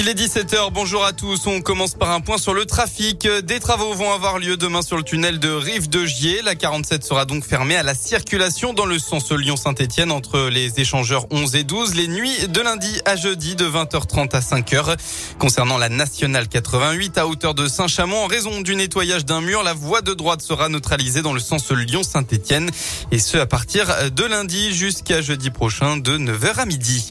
Il est 17h, bonjour à tous. On commence par un point sur le trafic. Des travaux vont avoir lieu demain sur le tunnel de Rive de Gier. La 47 sera donc fermée à la circulation dans le sens Lyon-Saint-Etienne entre les échangeurs 11 et 12 les nuits de lundi à jeudi de 20h30 à 5h. Concernant la nationale 88 à hauteur de Saint-Chamond, en raison du nettoyage d'un mur, la voie de droite sera neutralisée dans le sens Lyon-Saint-Etienne et ce à partir de lundi jusqu'à jeudi prochain de 9h à midi.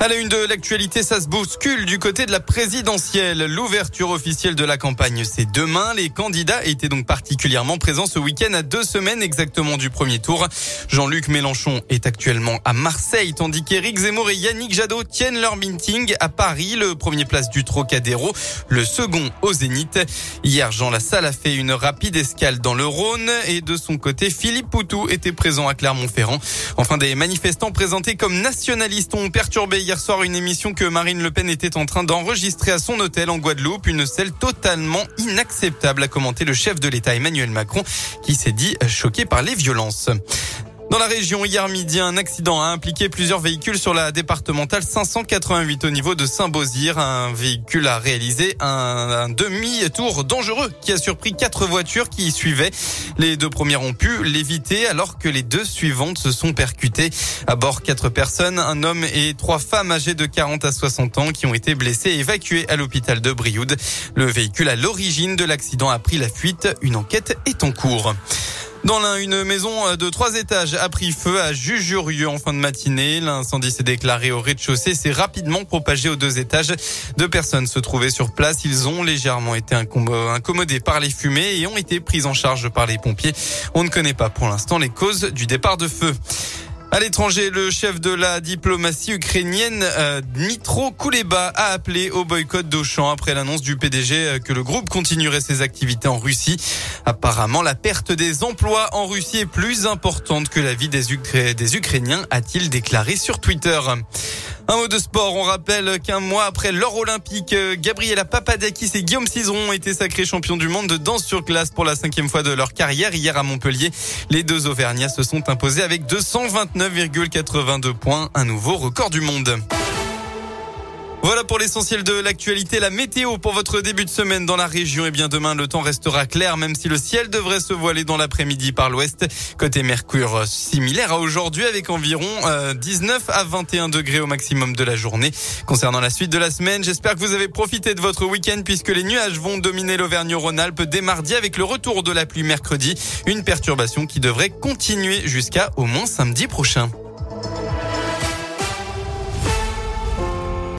À la une de l'actualité, ça se bouscule du côté de la présidentielle. L'ouverture officielle de la campagne, c'est demain. Les candidats étaient donc particulièrement présents ce week-end à deux semaines exactement du premier tour. Jean-Luc Mélenchon est actuellement à Marseille, tandis qu'Éric Zemmour et Yannick Jadot tiennent leur meeting à Paris, le premier place du Trocadéro, le second au Zénith. Hier, Jean Lassalle a fait une rapide escale dans le Rhône et de son côté, Philippe Poutou était présent à Clermont-Ferrand. Enfin, des manifestants présentés comme nationalistes ont perturbé hier soir une émission que Marine Le Pen était en train d'enregistrer à son hôtel en Guadeloupe. Une scène totalement inacceptable, a commenté le chef de l'État Emmanuel Macron, qui s'est dit choqué par les violences. Dans la région, hier midi, un accident a impliqué plusieurs véhicules sur la départementale 588 au niveau de Saint-Beauzire. Un véhicule a réalisé un, demi-tour dangereux qui a surpris quatre voitures qui y suivaient. Les deux premières ont pu l'éviter alors que les deux suivantes se sont percutées. À bord, quatre personnes, un homme et trois femmes âgées de 40 à 60 ans qui ont été blessées et évacuées à l'hôpital de Brioude. Le véhicule à l'origine de l'accident a pris la fuite. Une enquête est en cours. Dans une maison de trois étages a pris feu à Jujurieux en fin de matinée. L'incendie s'est déclaré au rez-de-chaussée, s'est rapidement propagé aux deux étages. Deux personnes se trouvaient sur place. Ils ont légèrement été incommodés par les fumées et ont été pris en charge par les pompiers. On ne connaît pas pour l'instant les causes du départ de feu. À l'étranger, le chef de la diplomatie ukrainienne, euh, Dmitro Kuleba, a appelé au boycott d'Auchan après l'annonce du PDG euh, que le groupe continuerait ses activités en Russie. Apparemment, la perte des emplois en Russie est plus importante que la vie des, des Ukrainiens, a-t-il déclaré sur Twitter. Un mot de sport, on rappelle qu'un mois après l'or olympique, euh, Gabriela Papadakis et Guillaume Cizeron ont été sacrés champions du monde de danse sur glace pour la cinquième fois de leur carrière hier à Montpellier. Les deux Auvergnats se sont imposés avec 229,82 points, un nouveau record du monde. Voilà pour l'essentiel de l'actualité. La météo pour votre début de semaine dans la région. Et eh bien demain, le temps restera clair, même si le ciel devrait se voiler dans l'après-midi par l'ouest. Côté Mercure, similaire à aujourd'hui, avec environ 19 euh, à 21 degrés au maximum de la journée. Concernant la suite de la semaine, j'espère que vous avez profité de votre week-end puisque les nuages vont dominer l'Auvergne-Rhône-Alpes dès mardi avec le retour de la pluie mercredi. Une perturbation qui devrait continuer jusqu'à au moins samedi prochain.